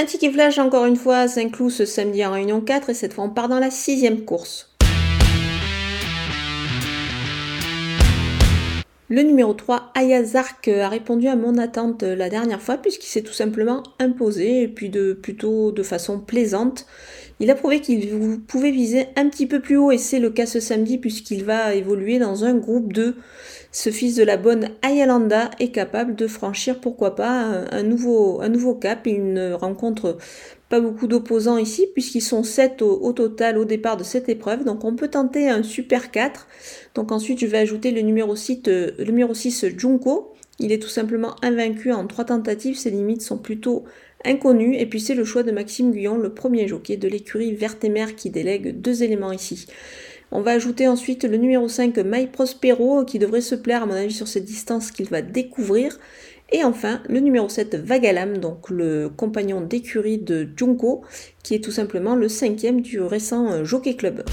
Un ticket flash encore une fois s'inclut ce samedi en réunion 4 et cette fois on part dans la sixième course. Le numéro 3, Ayazark, a répondu à mon attente la dernière fois puisqu'il s'est tout simplement imposé et puis de plutôt de façon plaisante. Il a prouvé qu'il pouvait viser un petit peu plus haut et c'est le cas ce samedi puisqu'il va évoluer dans un groupe 2. Ce fils de la bonne Ayalanda est capable de franchir pourquoi pas un, nouveau, un nouveau cap. Il ne rencontre pas beaucoup d'opposants ici puisqu'ils sont 7 au, total au départ de cette épreuve. Donc on peut tenter un super 4. Donc ensuite je vais ajouter le numéro 6, euh, le numéro 6 Junko. Il est tout simplement invaincu en trois tentatives. Ses limites sont plutôt inconnu, et puis c'est le choix de Maxime Guyon, le premier jockey de l'écurie Vertemer qui délègue deux éléments ici. On va ajouter ensuite le numéro 5, My Prospero, qui devrait se plaire à mon avis sur cette distance qu'il va découvrir. Et enfin, le numéro 7, Vagalam, donc le compagnon d'écurie de Junko, qui est tout simplement le cinquième du récent Jockey Club.